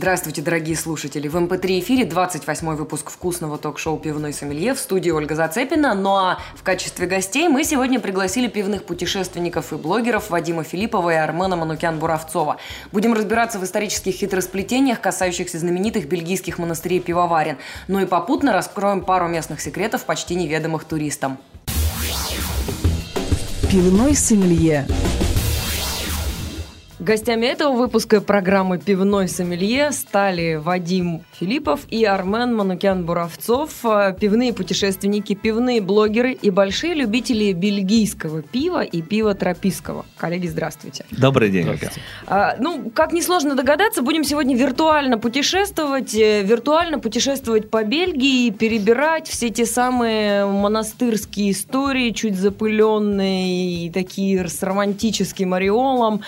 Здравствуйте, дорогие слушатели! В МП3 эфире 28 выпуск вкусного ток-шоу «Пивной сомелье» в студии Ольга Зацепина. Ну а в качестве гостей мы сегодня пригласили пивных путешественников и блогеров Вадима Филиппова и Армена Манукян-Буравцова. Будем разбираться в исторических хитросплетениях, касающихся знаменитых бельгийских монастырей пивоварен. Ну и попутно раскроем пару местных секретов, почти неведомых туристам. Пивной сомелье. Гостями этого выпуска программы «Пивной сомелье» стали Вадим Филиппов и Армен Манукян-Буравцов, э, пивные путешественники, пивные блогеры и большие любители бельгийского пива и пива тропического. Коллеги, здравствуйте. Добрый день. Здравствуйте. А, ну, как несложно догадаться, будем сегодня виртуально путешествовать, э, виртуально путешествовать по Бельгии, перебирать все те самые монастырские истории, чуть запыленные и такие с романтическим ореолом.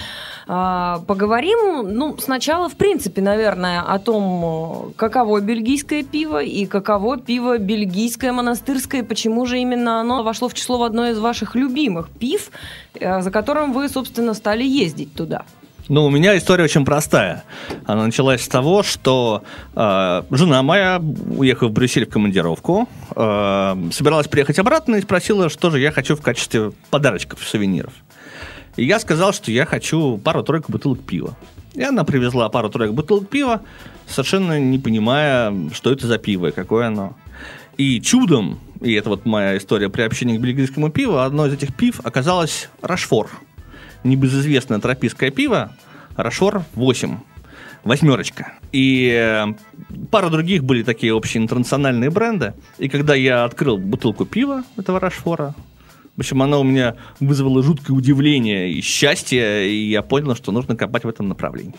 А, поговорим, ну, сначала, в принципе, наверное, о том, каково бельгийское пиво и каково пиво бельгийское монастырское, почему же именно оно вошло в число в одно из ваших любимых пив, э, за которым вы, собственно, стали ездить туда. Ну, у меня история очень простая. Она началась с того, что э, жена моя, уехав в Брюссель в командировку, э, собиралась приехать обратно и спросила, что же я хочу в качестве подарочков, сувениров. И я сказал, что я хочу пару-тройку бутылок пива. И она привезла пару-тройку бутылок пива, совершенно не понимая, что это за пиво и какое оно. И чудом, и это вот моя история приобщения к бельгийскому пиву, одно из этих пив оказалось Рашфор. Небезызвестное тропическое пиво, Рашфор 8 восьмерочка. И э, пара других были такие общие интернациональные бренды. И когда я открыл бутылку пива этого Рашфора, общем, она у меня вызвала жуткое удивление и счастье, и я понял, что нужно копать в этом направлении.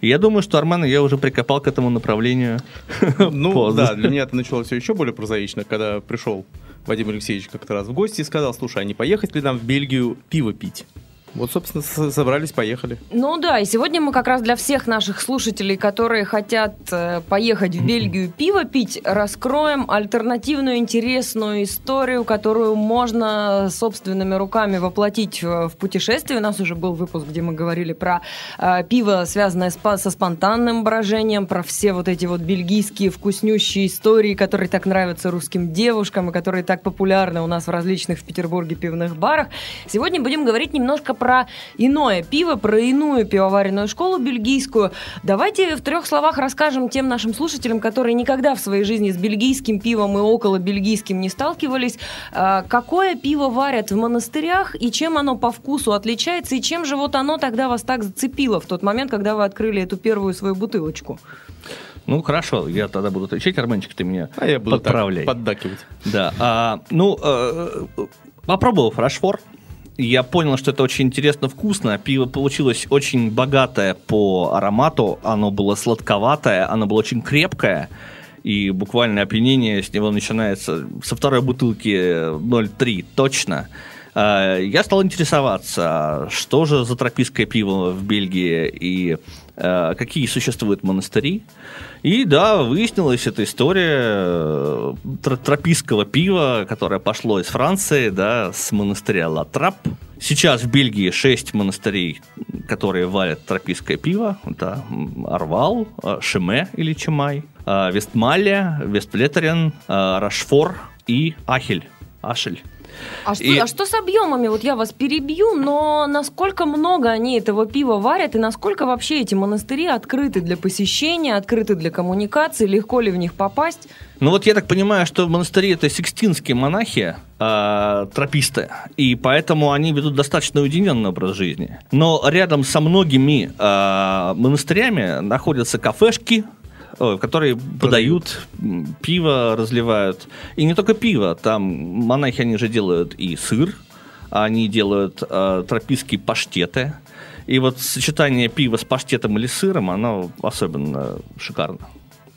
И я думаю, что Армана я уже прикопал к этому направлению. Ну, да, для меня это началось все еще более прозаично, когда пришел Вадим Алексеевич как-то раз в гости и сказал, слушай, а не поехать ли нам в Бельгию пиво пить? Вот, собственно, собрались, поехали. Ну да, и сегодня мы как раз для всех наших слушателей, которые хотят э, поехать в Бельгию пиво пить, раскроем альтернативную интересную историю, которую можно собственными руками воплотить в путешествие. У нас уже был выпуск, где мы говорили про э, пиво, связанное с, со спонтанным брожением, про все вот эти вот бельгийские вкуснющие истории, которые так нравятся русским девушкам и которые так популярны у нас в различных в Петербурге пивных барах. Сегодня будем говорить немножко про иное пиво, про иную пивоваренную школу бельгийскую. Давайте в трех словах расскажем тем нашим слушателям, которые никогда в своей жизни с бельгийским пивом и около бельгийским не сталкивались, а, какое пиво варят в монастырях и чем оно по вкусу отличается, и чем же вот оно тогда вас так зацепило в тот момент, когда вы открыли эту первую свою бутылочку? Ну, хорошо, я тогда буду отвечать, Арменчик, ты меня а я буду подправляй. поддакивать. Да, а, ну, э, попробовав Рашфор, я понял, что это очень интересно вкусно. Пиво получилось очень богатое по аромату, оно было сладковатое, оно было очень крепкое. И буквально опьянение с него начинается со второй бутылки 0,3 точно. А, я стал интересоваться, что же за тропическое пиво в Бельгии и а, какие существуют монастыри. И да, выяснилась эта история э, тропического пива, которое пошло из Франции, да, с монастыря Латрап. Сейчас в Бельгии шесть монастырей, которые варят тропическое пиво. Это Арвал, э, Шеме или Чемай, э, Вестмалия, Вестплетерен, Рашфор и Ахель. Ашель. А что, и... а что с объемами? Вот я вас перебью, но насколько много они этого пива варят и насколько вообще эти монастыри открыты для посещения, открыты для коммуникации, легко ли в них попасть? Ну вот я так понимаю, что монастыри это сикстинские монахи, э, трописты, и поэтому они ведут достаточно уединенный образ жизни. Но рядом со многими э, монастырями находятся кафешки, которые подают пиво, разливают. И не только пиво, там монахи, они же делают и сыр, они делают э, тропические паштеты. И вот сочетание пива с паштетом или сыром, оно особенно шикарно.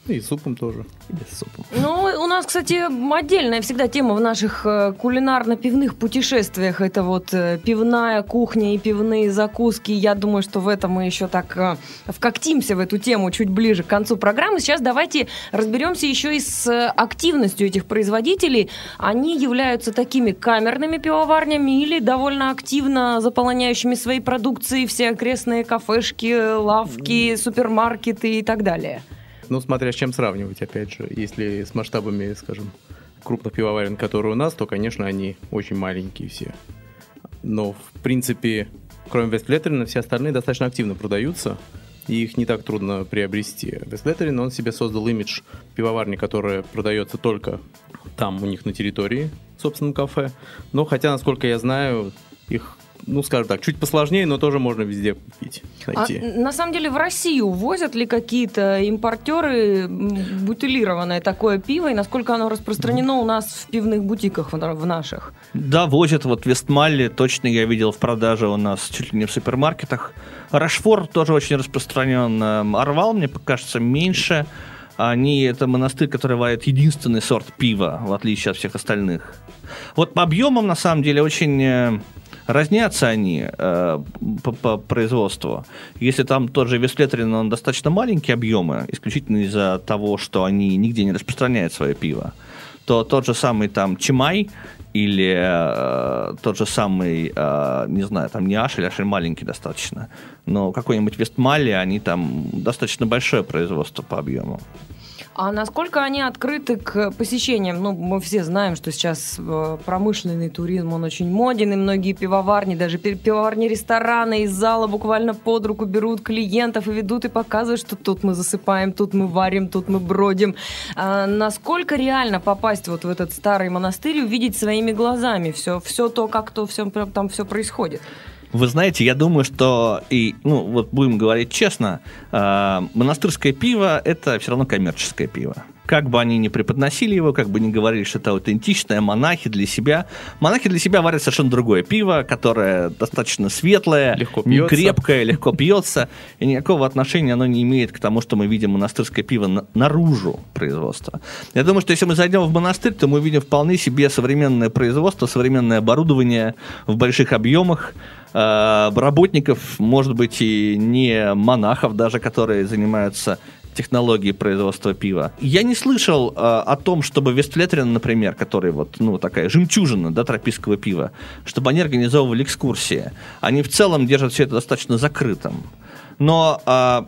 И с супом тоже. И без супа. Ну, у нас, кстати, отдельная всегда тема в наших э, кулинарно-пивных путешествиях. Это вот э, пивная кухня и пивные закуски. Я думаю, что в этом мы еще так э, вкоктимся в эту тему чуть ближе к концу программы. Сейчас давайте разберемся еще и с активностью этих производителей. Они являются такими камерными пивоварнями или довольно активно заполоняющими своей продукцией все окрестные кафешки, лавки, супермаркеты и так далее. Ну, смотря с чем сравнивать, опять же. Если с масштабами, скажем, крупных пивоварен, которые у нас, то, конечно, они очень маленькие все. Но, в принципе, кроме Вестлеттерина, все остальные достаточно активно продаются, и их не так трудно приобрести. Вестлеттерин, он себе создал имидж пивоварни, которая продается только там, у них на территории, в собственном кафе. Но, хотя, насколько я знаю, их ну, скажем так, чуть посложнее, но тоже можно везде купить, найти. А, на самом деле в Россию возят ли какие-то импортеры м, бутылированное такое пиво, и насколько оно распространено у нас в пивных бутиках в, в наших? Да, возят. Вот Вестмалли точно я видел в продаже у нас чуть ли не в супермаркетах. Рашфор тоже очень распространен. Эм, Орвал, мне кажется, меньше. Они, это монастырь, который варит единственный сорт пива, в отличие от всех остальных. Вот по объемам, на самом деле, очень э, разнятся они э, по, по производству. Если там тот же он достаточно маленькие объемы, исключительно из-за того, что они нигде не распространяют свое пиво, то тот же самый там Чимай или э, тот же самый, э, не знаю, там не Ашель, Ашель маленький достаточно, но какой-нибудь Вестмалли, они там достаточно большое производство по объему. А насколько они открыты к посещениям? Ну, мы все знаем, что сейчас э, промышленный туризм, он очень моден, и многие пивоварни, даже пи- пивоварни-рестораны из зала буквально под руку берут клиентов и ведут и показывают, что тут мы засыпаем, тут мы варим, тут мы бродим. А насколько реально попасть вот в этот старый монастырь и увидеть своими глазами все, все то, как то все, там все происходит? Вы знаете, я думаю, что и, ну, вот будем говорить честно, э, монастырское пиво это все равно коммерческое пиво. Как бы они ни преподносили его, как бы ни говорили, что это аутентичное, монахи для себя. Монахи для себя варят совершенно другое пиво, которое достаточно светлое, Легко не крепкое, легко пьется, и никакого отношения оно не имеет к тому, что мы видим монастырское пиво на- наружу производства. Я думаю, что если мы зайдем в монастырь, то мы увидим вполне себе современное производство, современное оборудование в больших объемах, работников, может быть, и не монахов даже, которые занимаются технологией производства пива. Я не слышал э, о том, чтобы Вестфлетрин, например, который вот, ну, такая жемчужина, да, тропического пива, чтобы они организовывали экскурсии. Они в целом держат все это достаточно закрытым. Но, а,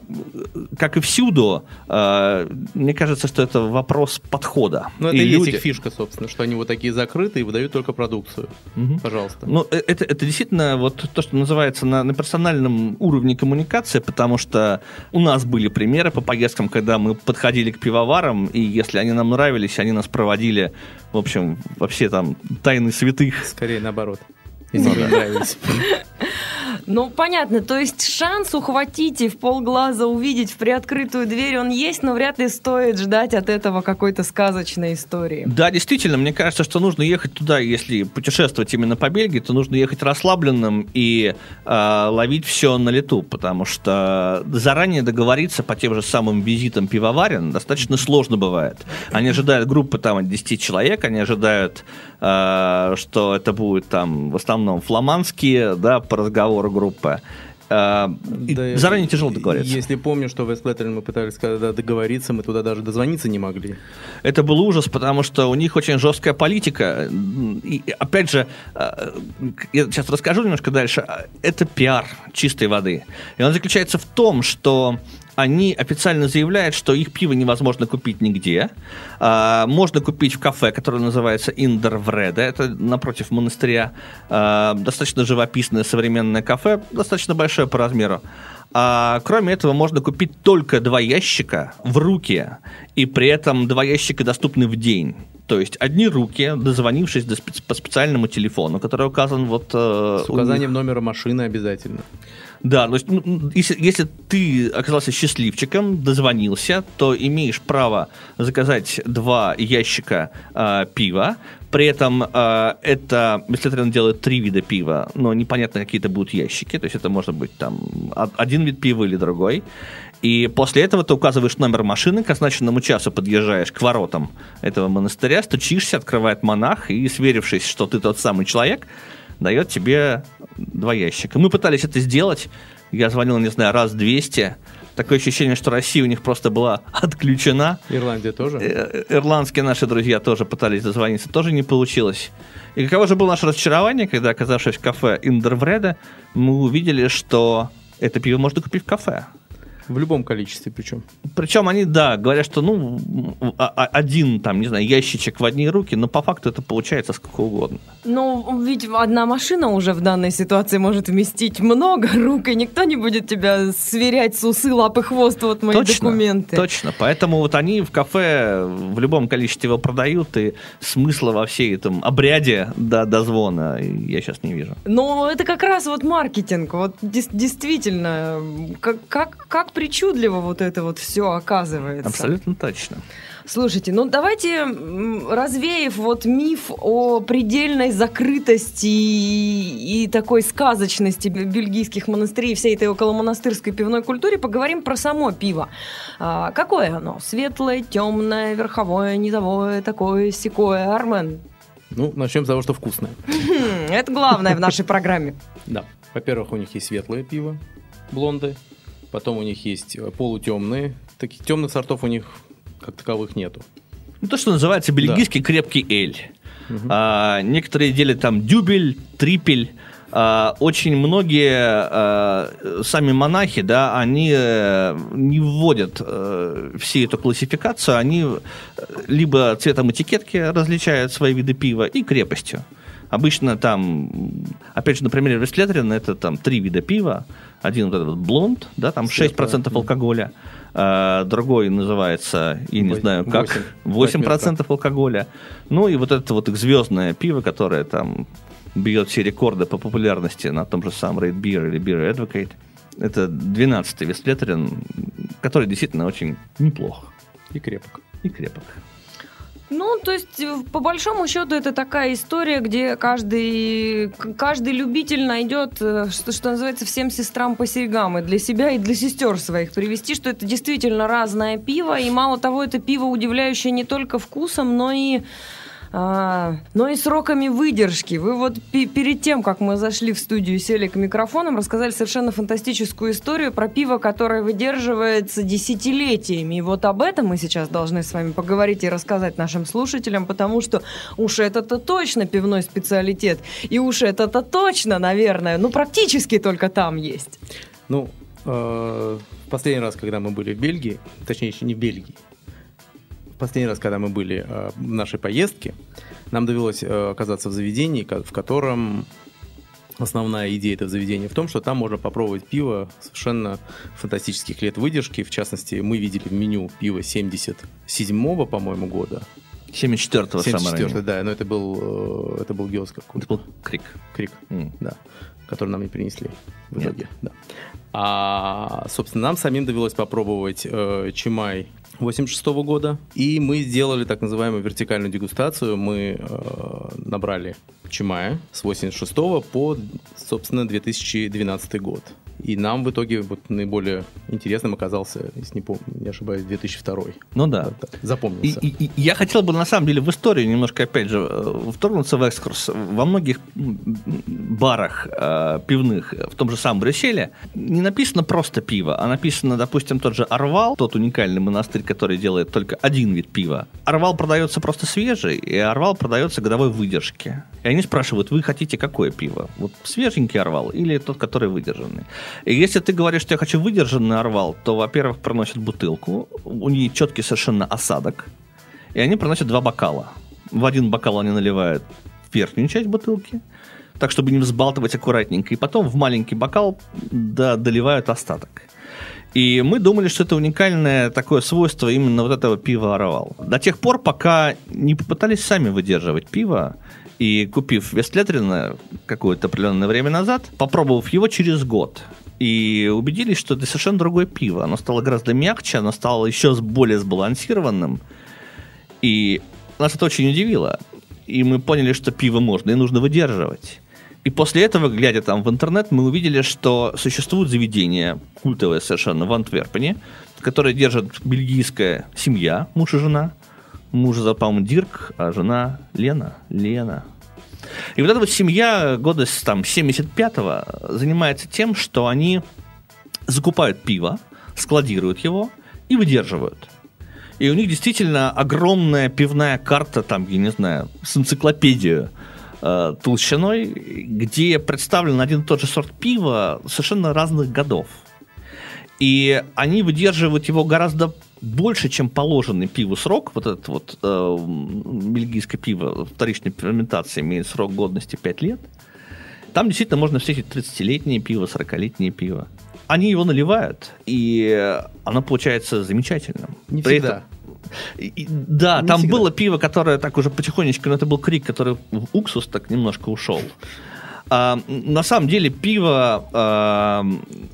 как и всюду, а, мне кажется, что это вопрос подхода. Ну, это И и есть люди- их фишка, собственно, что они вот такие закрытые и выдают только продукцию. Мгм. Пожалуйста. Ну, э, это, это действительно вот то, что называется на, на персональном уровне коммуникации, потому что у нас были примеры по поездкам, когда мы подходили к пивоварам, и если они нам нравились, они нас проводили, в общем, вообще там тайны святых. Скорее наоборот. Если мне нравились. Ну, понятно, то есть шанс ухватить и в полглаза увидеть в приоткрытую дверь он есть, но вряд ли стоит ждать от этого какой-то сказочной истории. Да, действительно, мне кажется, что нужно ехать туда, если путешествовать именно по Бельгии, то нужно ехать расслабленным и э, ловить все на лету, потому что заранее договориться по тем же самым визитам пивоварен достаточно сложно бывает. Они ожидают группы там от 10 человек, они ожидают, э, что это будет там в основном фламандские, да, по разговору группы. Э, и Да, заранее тяжело договориться. Если помню, что в Вестлеттере мы пытались когда договориться, мы туда даже дозвониться не могли. Это был ужас, потому что у них очень жесткая политика. И опять же, э, я сейчас расскажу немножко дальше. Это пиар чистой воды. И он заключается в том, что они официально заявляют, что их пиво невозможно купить нигде. А, Можно купить в кафе, которое называется Индервреда. Это напротив монастыря. А, Достаточно живописное современное кафе, достаточно большое по размеру. А, кроме этого, можно купить только два ящика в руки, и при этом два ящика доступны в день. То есть одни руки, дозвонившись до спе- по специальному телефону, который указан вот... э, С у указанием них. номера машины обязательно. Да, то есть, ну, ну, если, если ты оказался счастливчиком, дозвонился, то имеешь право заказать два ящика э, пива. При этом э, это, если тренер делает три вида пива, но непонятно, какие это будут ящики, то есть это может быть там од- один вид пива или другой. И после этого ты указываешь номер машины, к означенному часу подъезжаешь к воротам этого монастыря, стучишься, открывает монах, и, сверившись, что ты тот самый человек, дает тебе два ящика. Мы пытались это сделать, я звонил, не знаю, раз 200, такое ощущение, что Россия у них просто была отключена. Ирландия тоже? Э, Ирландские наши друзья тоже пытались дозвониться, тоже не получилось. И каково же было наше разочарование, когда, оказавшись в кафе Индервреда, мы увидели, что это пиво можно купить в кафе. В любом количестве причем. Причем они, да, говорят, что, ну, а- а- один, там, не знаю, ящичек в одни руки, но по факту это получается сколько угодно. Ну, ведь одна машина уже в данной ситуации может вместить много рук, и никто не будет тебя сверять с усы, лапы, хвост, вот мои документы. Точно, поэтому вот они в кафе в любом количестве его продают, и смысла во всей этом обряде до дозвона я сейчас не вижу. Но это как раз вот маркетинг, вот действительно, как, как, как причудливо вот это вот все оказывается. Абсолютно точно. Слушайте, ну давайте, развеяв вот миф о предельной закрытости и, и такой сказочности бе- бельгийских монастырей, всей этой околомонастырской пивной культуре, поговорим про само пиво. А, какое оно? Светлое, темное, верховое, низовое, такое, секое? Армен, Ну, начнем с того, что вкусное. это главное в нашей программе. Да. Во-первых, у них есть светлое пиво, блонды. Потом у них есть э, полутемные. Таких темных сортов у них как таковых нету. Ну, то, что называется бельгийский крепкий эль. А, некоторые делят там дюбель, трипель. А, очень многие а, сами монахи, да, они э, не вводят э, всю эту классификацию, они либо цветом этикетки различают свои виды пива и крепостью. Обычно там, опять же, на примере Вестлетрина, это там три вида пива. Один вот этот блонд, да, там 6% алкоголя. А, другой называется, я не знаю как, восемь. 8% алкоголя. Ну и вот это вот их звездное пиво, которое там бьет все рекорды по популярности на том же самом Red Beer или Beer Advocate. Это 12-й Вестлетрин, который действительно очень неплох И крепок. и крепок. Ну, то есть, э, по большому счету, это такая история, где каждый, каждый любитель найдет, э, что, что называется, всем сестрам по серьгам, и для себя, и для сестер своих привести, что это действительно разное пиво, и мало того, это пиво, удивляющее не только вкусом, но и а, но и сроками выдержки. Вы вот пе- перед тем, как мы зашли в студию и сели к микрофонам, рассказали совершенно фантастическую историю про пиво, которое выдерживается десятилетиями. И вот об этом мы сейчас должны с вами поговорить и рассказать нашим слушателям, потому что уж это-то точно пивной специалитет. И уж это-то точно, наверное, ну практически только там есть. Ну, э, последний раз, когда мы были в Бельгии, точнее, еще не в Бельгии, последний раз, когда мы были э, в нашей поездке, нам довелось э, оказаться в заведении, в котором основная идея этого заведения в том, что там можно попробовать пиво совершенно фантастических лет выдержки. В частности, мы видели в меню пиво 77-го, по-моему, года. 74-го самое 74 раннее. да, но это был, э, это был Геос какой-то. Это был крик. Крик М. да, который нам не принесли в Нет. итоге. Да. А, собственно, нам самим довелось попробовать э, Чимай 86 года, и мы сделали так называемую вертикальную дегустацию. Мы э, набрали Чимая с 86 по, собственно, 2012 год. И нам в итоге вот наиболее интересным оказался, если не, помню, не ошибаюсь, 2002. Ну да. Вот так, И, запомнился. и- и я хотел бы, на самом деле, в историю немножко, опять же, э, вторгнуться в экскурс. Во многих барах э, пивных, в том же самом Брюсселе, не написано просто пиво, а написано, допустим, тот же Орвал, тот уникальный монастырь, который делает только один вид пива. Орвал продается просто свежий, и Орвал продается годовой выдержки. И они спрашивают, вы хотите какое пиво? Вот свеженький Орвал или тот, который выдержанный? И если ты говоришь, что я хочу выдержанный Орвал, то, во-первых, проносят бутылку, у нее четкий совершенно осадок, и они приносят два бокала. В один бокал они наливают верхнюю часть бутылки, так, чтобы не взбалтывать аккуратненько. И потом в маленький бокал да, доливают остаток. И мы думали, что это уникальное такое свойство именно вот этого пива Оровал. До тех пор, пока не попытались сами выдерживать пиво, и купив Вестлетрина какое-то определенное время назад, попробовав его через год, и убедились, что это совершенно другое пиво. Оно стало гораздо мягче, оно стало еще более сбалансированным. И нас это очень удивило. И мы поняли, что пиво можно и нужно выдерживать. И после этого, глядя там в интернет, мы увидели, что существует заведение, культовое совершенно, в Антверпене, которое держит бельгийская семья, муж и жена. Муж зовут, по-моему, Дирк, а жена Лена. Лена. И вот эта вот семья года там 75-го занимается тем, что они закупают пиво, складируют его и выдерживают. И у них действительно огромная пивная карта, там, я не знаю, с энциклопедию э, толщиной, где представлен один и тот же сорт пива совершенно разных годов. И они выдерживают его гораздо больше, чем положенный пиву срок. Вот этот вот э, бельгийское пиво вторичной ферментации имеет срок годности 5 лет. Там действительно можно встретить 30-летнее пиво, 40-летнее пиво. Они его наливают, и оно получается замечательным. Не При всегда. и- и- да, Не там всегда. было пиво, которое так уже потихонечку, но это был крик, который в уксус так немножко ушел. А, на самом деле пиво, а,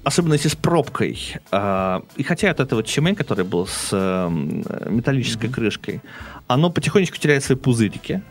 особенно если с пробкой, а, и хотя вот это вот чемень, который был с а, металлической крышкой, оно потихонечку теряет свои пузырики.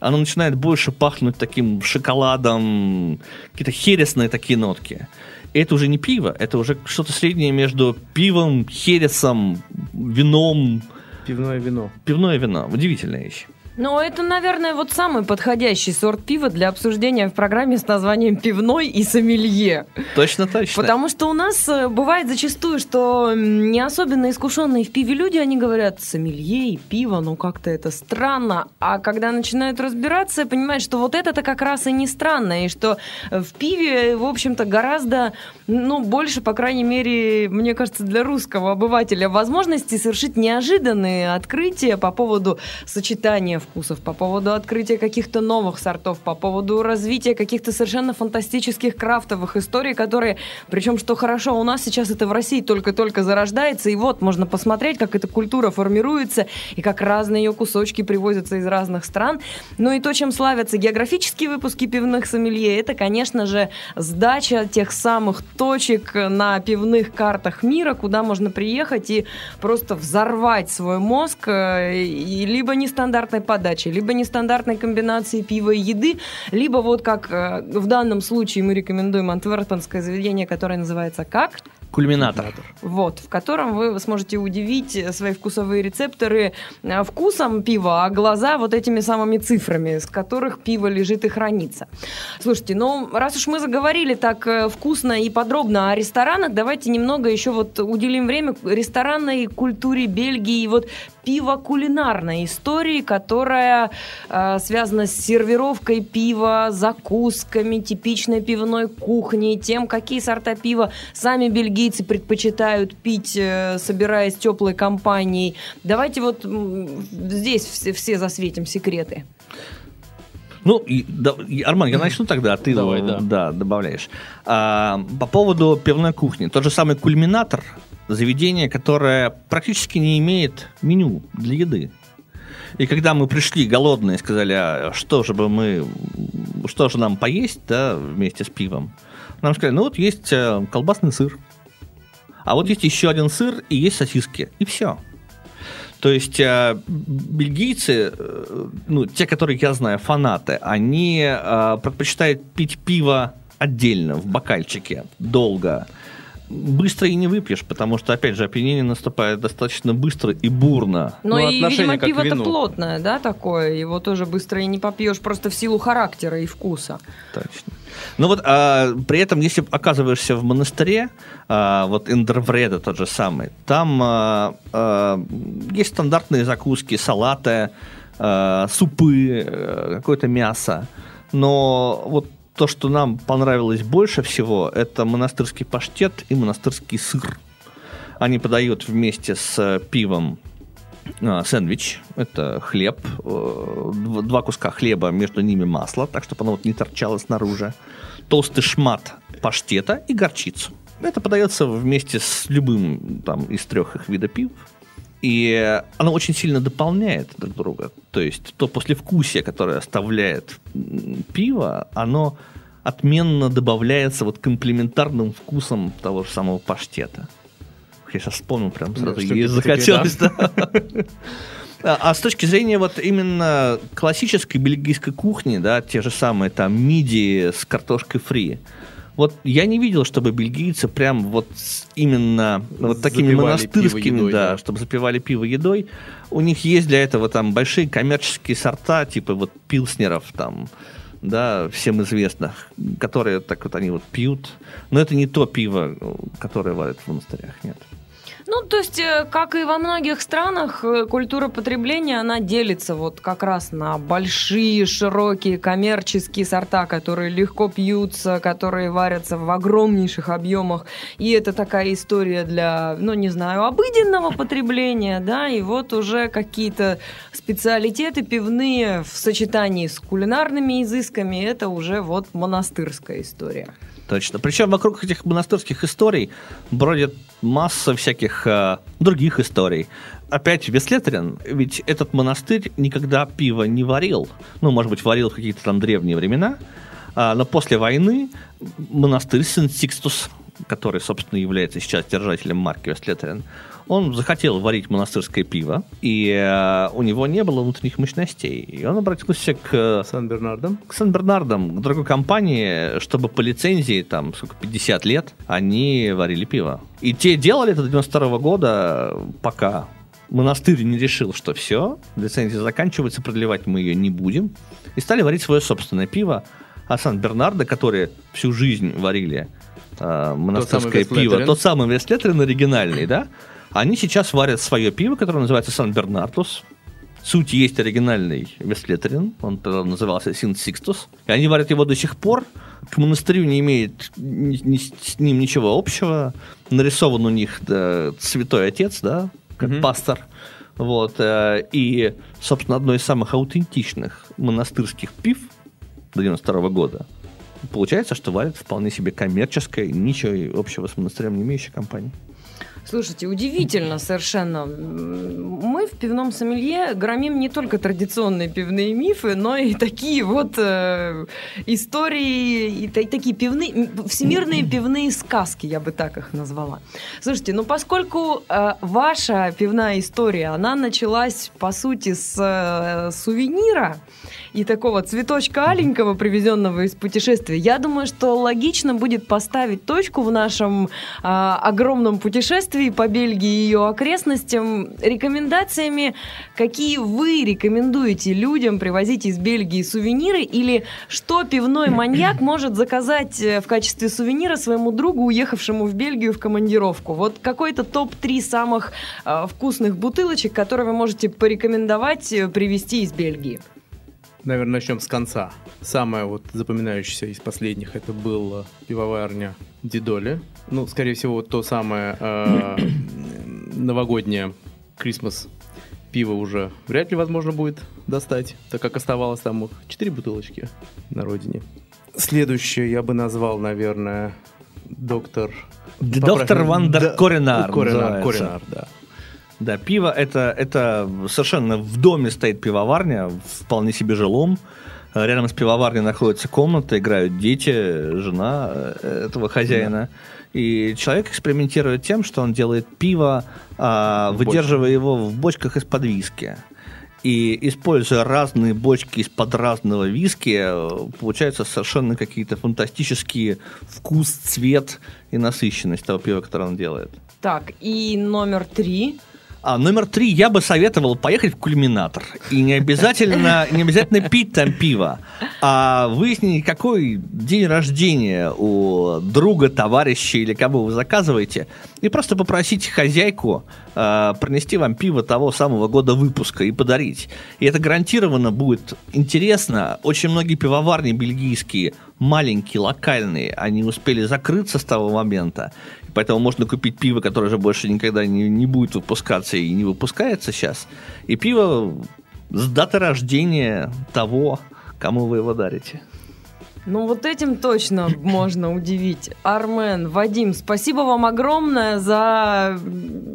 Оно начинает больше пахнуть таким шоколадом, какие-то хересные такие нотки. И это уже не пиво, это уже что-то среднее между пивом, хересом, вином, Пивное вино. пивное вино. Удивительная вещь. Ну, это, наверное, вот самый подходящий сорт пива для обсуждения в программе с названием «Пивной и сомелье». Точно, точно. Потому что у нас э, бывает зачастую, что не особенно искушенные в пиве люди, они говорят, сомелье и пиво, ну как-то это странно. А когда начинают разбираться, понимают, что вот это-то как раз и не странно, и что э, в пиве, в общем-то, гораздо, ну, больше, по крайней мере, мне кажется, для русского обывателя возможности совершить неожиданные открытия по поводу сочетания вкусов, по поводу открытия каких-то новых сортов, по поводу развития каких-то совершенно фантастических крафтовых историй, которые, причем, что хорошо, у нас сейчас это в России только-только зарождается, и вот можно посмотреть, как эта культура формируется, и как разные ее кусочки привозятся из разных стран. Ну и то, чем славятся географические выпуски пивных сомелье, это, конечно же, сдача тех самых точек на пивных картах мира, куда можно приехать и просто взорвать свой мозг э, и либо нестандартной подачей, либо нестандартной комбинацией пива и еды, либо вот как э, в данном случае мы рекомендуем антверпенское заведение, которое называется как? Кульминатор. Вот, в котором вы сможете удивить свои вкусовые рецепторы э, вкусом пива, а глаза вот этими самыми цифрами, с которых пиво лежит и хранится. Слушайте, ну, раз уж мы заговорили так э, вкусно и подробно о ресторанах, давайте немного еще вот уделим время ресторанной культуре Бельгии и вот пиво-кулинарной истории, которая э, связана с сервировкой пива, закусками, типичной пивной кухней, тем, какие сорта пива сами бельгийцы предпочитают пить, э, собираясь теплой компанией. Давайте вот здесь все, все засветим секреты. Ну, и, да, и, Арман, я начну тогда, а ты Давай, ну, да. добавляешь. А, по поводу пивной кухни. Тот же самый кульминатор, заведение, которое практически не имеет меню для еды. И когда мы пришли голодные, сказали, а что же бы мы, что же нам поесть, да, вместе с пивом, нам сказали, ну вот есть э, колбасный сыр, а вот есть еще один сыр и есть сосиски, и все. То есть э, бельгийцы, э, ну, те, которые я знаю, фанаты, они э, предпочитают пить пиво отдельно, в бокальчике, долго. Быстро и не выпьешь, потому что, опять же, опьянение наступает достаточно быстро и бурно. Но Ну, и, видимо, пиво-то плотное, да, такое. Его тоже быстро и не попьешь, просто в силу характера и вкуса. Точно. Ну вот, а, при этом, если оказываешься в монастыре, а, вот Индервреда тот же самый, там а, а, есть стандартные закуски, салаты, а, супы, э, какое-то мясо. Но вот то, что нам понравилось больше всего, это монастырский паштет и монастырский сыр. Они подают вместе с э, пивом а, сэндвич. Это хлеб. э, дв- Два куска хлеба, между ними масло, так, чтобы оно вот не торчало снаружи. Толстый шмат паштета и горчицу. Это подается вместе с любым там, из трех их видов пив. И оно очень сильно дополняет друг друга. То есть то послевкусие, которое оставляет пиво, оно отменно добавляется вот комплементарным вкусом того же самого паштета. Я сейчас вспомнил прям Да, сразу, ты такие, захотелось. да. А, а с точки зрения вот именно классической бельгийской кухни, да, те же самые там мидии с картошкой фри, вот я не видел, чтобы бельгийцы прям вот именно вот такими Запивали монастырскими, едой, да, да. чтобы запивали пиво едой. У них есть для этого там большие коммерческие сорта, типа вот пилснеров там, да, всем известных, которые так вот они вот пьют. Но это не то пиво, которое варят в монастырях, нет. Ну, то есть, э, как и во многих странах, э, культура потребления, она делится вот как раз на большие, широкие коммерческие сорта, которые легко пьются, которые варятся в огромнейших объемах. И это такая история для, ну, не знаю, обыденного потребления, да, и вот уже какие-то специалитеты пивные в сочетании с кулинарными изысками, это уже вот монастырская история. Точно. Причем вокруг этих монастырских историй бродит масса всяких э, других историй. Опять Веслетрин, ведь этот монастырь никогда пиво не варил. Ну, может быть, варил в какие-то там древние времена. А, но после войны монастырь Сент-Сикстус, который, собственно, является сейчас держателем марки Вестлетерин, он захотел варить монастырское пиво, и э, у него не было внутренних мощностей. И он обратился к э, Сан-Бернардом. к Сан-Бернардам, к другой компании, чтобы по лицензии, там, сколько, 50 лет, они варили пиво. И те делали это до 92 года, пока монастырь не решил, что все, лицензия заканчивается, продлевать мы ее не будем, и стали варить свое собственное пиво. А Сан-Бернардо, которые всю жизнь варили э, монастырское пиво, тот самый Вестлетерин оригинальный, да, они сейчас варят свое пиво, которое называется Сан-Бернардус, Суть есть оригинальный Вестлетерин, он тогда назывался Синт Сикстус, и они варят его до сих пор. К монастырю не имеет ни- ни с ним ничего общего. Нарисован у них да, святой отец, да, как Мгм. пастор. Вот, э, и, собственно, одно из самых аутентичных монастырских пив до 92 года. Получается, что варят вполне себе коммерческая, ничего общего с монастырем не имеющая компания. Слушайте, удивительно совершенно. Мы в пивном сомелье громим не только традиционные пивные мифы, но и такие вот э, истории, и та- такие пивные, всемирные пивные сказки, я бы так их назвала. Слушайте, ну поскольку э, ваша пивная история, она началась, по сути, с э, сувенира, и такого цветочка аленького, привезенного из путешествия, я думаю, что логично будет поставить точку в нашем а, огромном путешествии по Бельгии и ее окрестностям рекомендациями, какие вы рекомендуете людям привозить из Бельгии сувениры или что пивной маньяк может заказать э, в качестве сувенира своему другу, уехавшему в Бельгию в командировку. Вот какой-то топ-3 самых а, вкусных бутылочек, которые вы можете порекомендовать э, привезти из Бельгии. Наверное, начнем с конца. Самое вот запоминающееся из последних это была пивоварня Дидоли. Ну, скорее всего, вот то самое э, новогоднее Christmas пиво уже вряд ли возможно будет достать, так как оставалось там их 4 бутылочки на родине. Следующее я бы назвал, наверное, доктор... Доктор Коренар Коренар, называется. Коренар, да. Да, пиво это, это совершенно в доме стоит пивоварня, вполне себе жилом. Э, Рядом с пивоварней находится комната, играют дети, жена э, этого хозяина. И человек экспериментирует тем, что он делает пиво, а, выдерживая его в бочках из-под виски. И используя разные бочки из-под разного виски, э, получаются совершенно какие-то фантастические вкус, цвет и насыщенность того пива, которое он делает. Так, и номер три. А номер три, я бы советовал поехать в кульминатор. И не обязательно, не обязательно пить там пиво, а выяснить, какой день рождения у друга, товарища или кого вы заказываете, и просто попросить хозяйку э, принести вам пиво того самого года выпуска и подарить. И это гарантированно будет интересно. Очень многие пивоварни бельгийские, маленькие, локальные, они успели закрыться с того момента. Поэтому можно купить пиво, которое же больше никогда не, не будет выпускаться и не выпускается сейчас. И пиво с даты рождения того, кому вы его дарите. Ну вот этим точно можно удивить. Армен, Вадим, спасибо вам огромное за,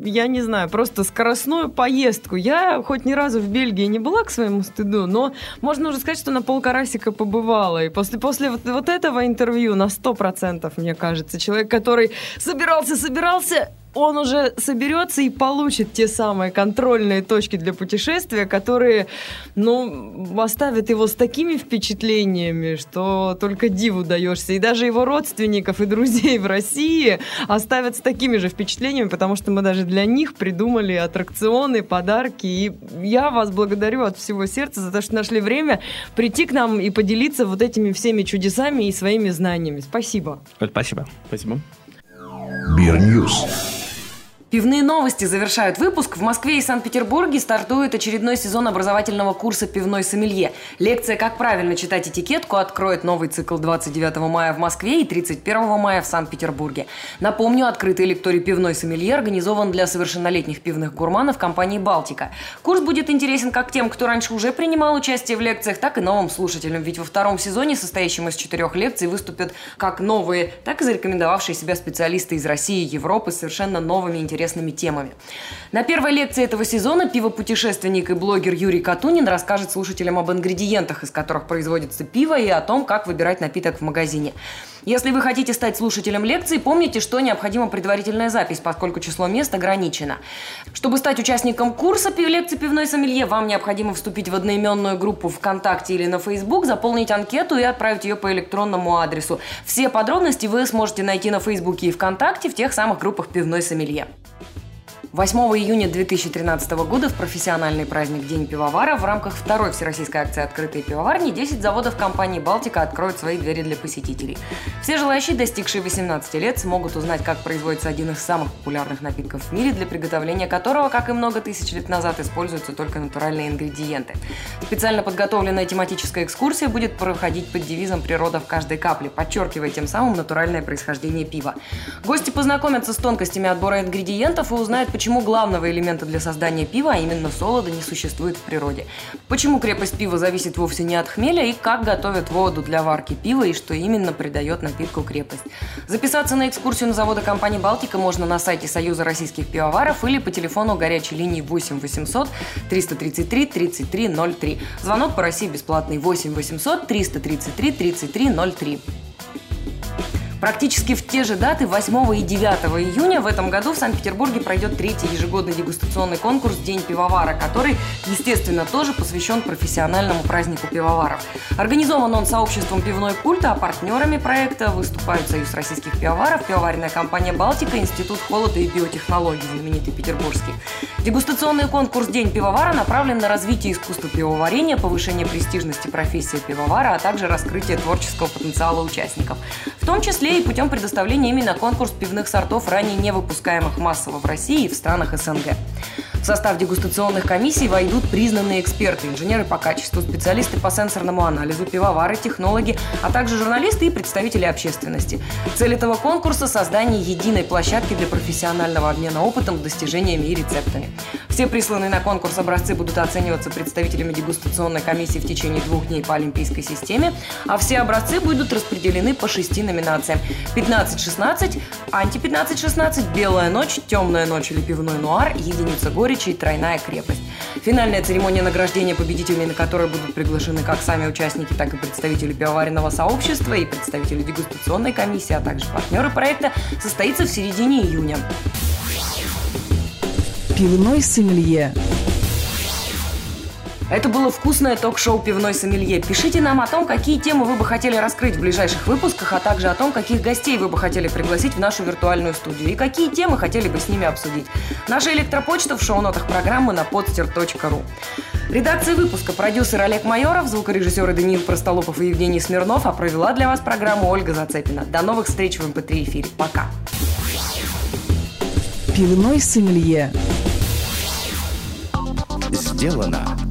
я не знаю, просто скоростную поездку. Я хоть ни разу в Бельгии не была к своему стыду, но можно уже сказать, что на полкарасика побывала. И после, после вот, вот этого интервью на 100%, мне кажется, человек, который собирался-собирался он уже соберется и получит те самые контрольные точки для путешествия, которые, ну, оставят его с такими впечатлениями, что только диву даешься. И даже его родственников и друзей в России оставят с такими же впечатлениями, потому что мы даже для них придумали аттракционы, подарки. И я вас благодарю от всего сердца за то, что нашли время прийти к нам и поделиться вот этими всеми чудесами и своими знаниями. Спасибо. Спасибо. Спасибо. Бирньюз. Пивные новости завершают выпуск. В Москве и Санкт-Петербурге стартует очередной сезон образовательного курса «Пивной сомелье». Лекция «Как правильно читать этикетку» откроет новый цикл 29 мая в Москве и 31 мая в Санкт-Петербурге. Напомню, открытый лекторий «Пивной сомелье» организован для совершеннолетних пивных гурманов компании «Балтика». Курс будет интересен как тем, кто раньше уже принимал участие в лекциях, так и новым слушателям. Ведь во втором сезоне, состоящем из четырех лекций, выступят как новые, так и зарекомендовавшие себя специалисты из России и Европы совершенно новыми интересными интересными темами. На первой лекции этого сезона пиво-путешественник и блогер Юрий Катунин расскажет слушателям об ингредиентах, из которых производится пиво, и о том, как выбирать напиток в магазине. Если вы хотите стать слушателем лекции, помните, что необходима предварительная запись, поскольку число мест ограничено. Чтобы стать участником курса лекции «Пивной сомелье», вам необходимо вступить в одноименную группу ВКонтакте или на Facebook, заполнить анкету и отправить ее по электронному адресу. Все подробности вы сможете найти на Фейсбуке и ВКонтакте в тех самых группах «Пивной сомелье». 8 июня 2013 года в профессиональный праздник День пивовара в рамках второй всероссийской акции «Открытые пивоварни» 10 заводов компании «Балтика» откроют свои двери для посетителей. Все желающие, достигшие 18 лет, смогут узнать, как производится один из самых популярных напитков в мире, для приготовления которого, как и много тысяч лет назад, используются только натуральные ингредиенты. Специально подготовленная тематическая экскурсия будет проходить под девизом «Природа в каждой капле», подчеркивая тем самым натуральное происхождение пива. Гости познакомятся с тонкостями отбора ингредиентов и узнают, почему главного элемента для создания пива, а именно солода, не существует в природе. Почему крепость пива зависит вовсе не от хмеля и как готовят воду для варки пива и что именно придает напитку крепость. Записаться на экскурсию на заводы компании «Балтика» можно на сайте Союза российских пивоваров или по телефону горячей линии 8 800 333 33 03. Звонок по России бесплатный 8 800 333 33 03. Практически в те же даты, 8 и 9 июня в этом году в Санкт-Петербурге пройдет третий ежегодный дегустационный конкурс «День пивовара», который, естественно, тоже посвящен профессиональному празднику пивоваров. Организован он сообществом «Пивной культ», а партнерами проекта выступают Союз российских пивоваров, пивоваренная компания «Балтика», Институт холода и биотехнологий, знаменитый петербургский. Дегустационный конкурс «День пивовара» направлен на развитие искусства пивоварения, повышение престижности профессии пивовара, а также раскрытие творческого потенциала участников. В том числе и путем предоставления именно конкурс пивных сортов, ранее не выпускаемых массово в России и в странах СНГ. В состав дегустационных комиссий войдут признанные эксперты, инженеры по качеству, специалисты по сенсорному анализу, пивовары, технологи, а также журналисты и представители общественности. Цель этого конкурса – создание единой площадки для профессионального обмена опытом, достижениями и рецептами. Все присланные на конкурс образцы будут оцениваться представителями дегустационной комиссии в течение двух дней по олимпийской системе, а все образцы будут распределены по шести номинациям. 15-16, анти-15-16, белая ночь, темная ночь или пивной нуар, единица горечи и тройная крепость. Финальная церемония награждения победителей, на которой будут приглашены как сами участники, так и представители пивоваренного сообщества и представители дегустационной комиссии, а также партнеры проекта, состоится в середине июня. Пивной сомелье. Это было вкусное ток-шоу «Пивной сомелье». Пишите нам о том, какие темы вы бы хотели раскрыть в ближайших выпусках, а также о том, каких гостей вы бы хотели пригласить в нашу виртуальную студию и какие темы хотели бы с ними обсудить. Наша электропочта в шоу-нотах программы на podster.ru. Редакция выпуска продюсер Олег Майоров, звукорежиссеры Даниил Простолопов и Евгений Смирнов, а провела для вас программу Ольга Зацепина. До новых встреч в МП3 эфире. Пока. Пивной сомелье. Сделано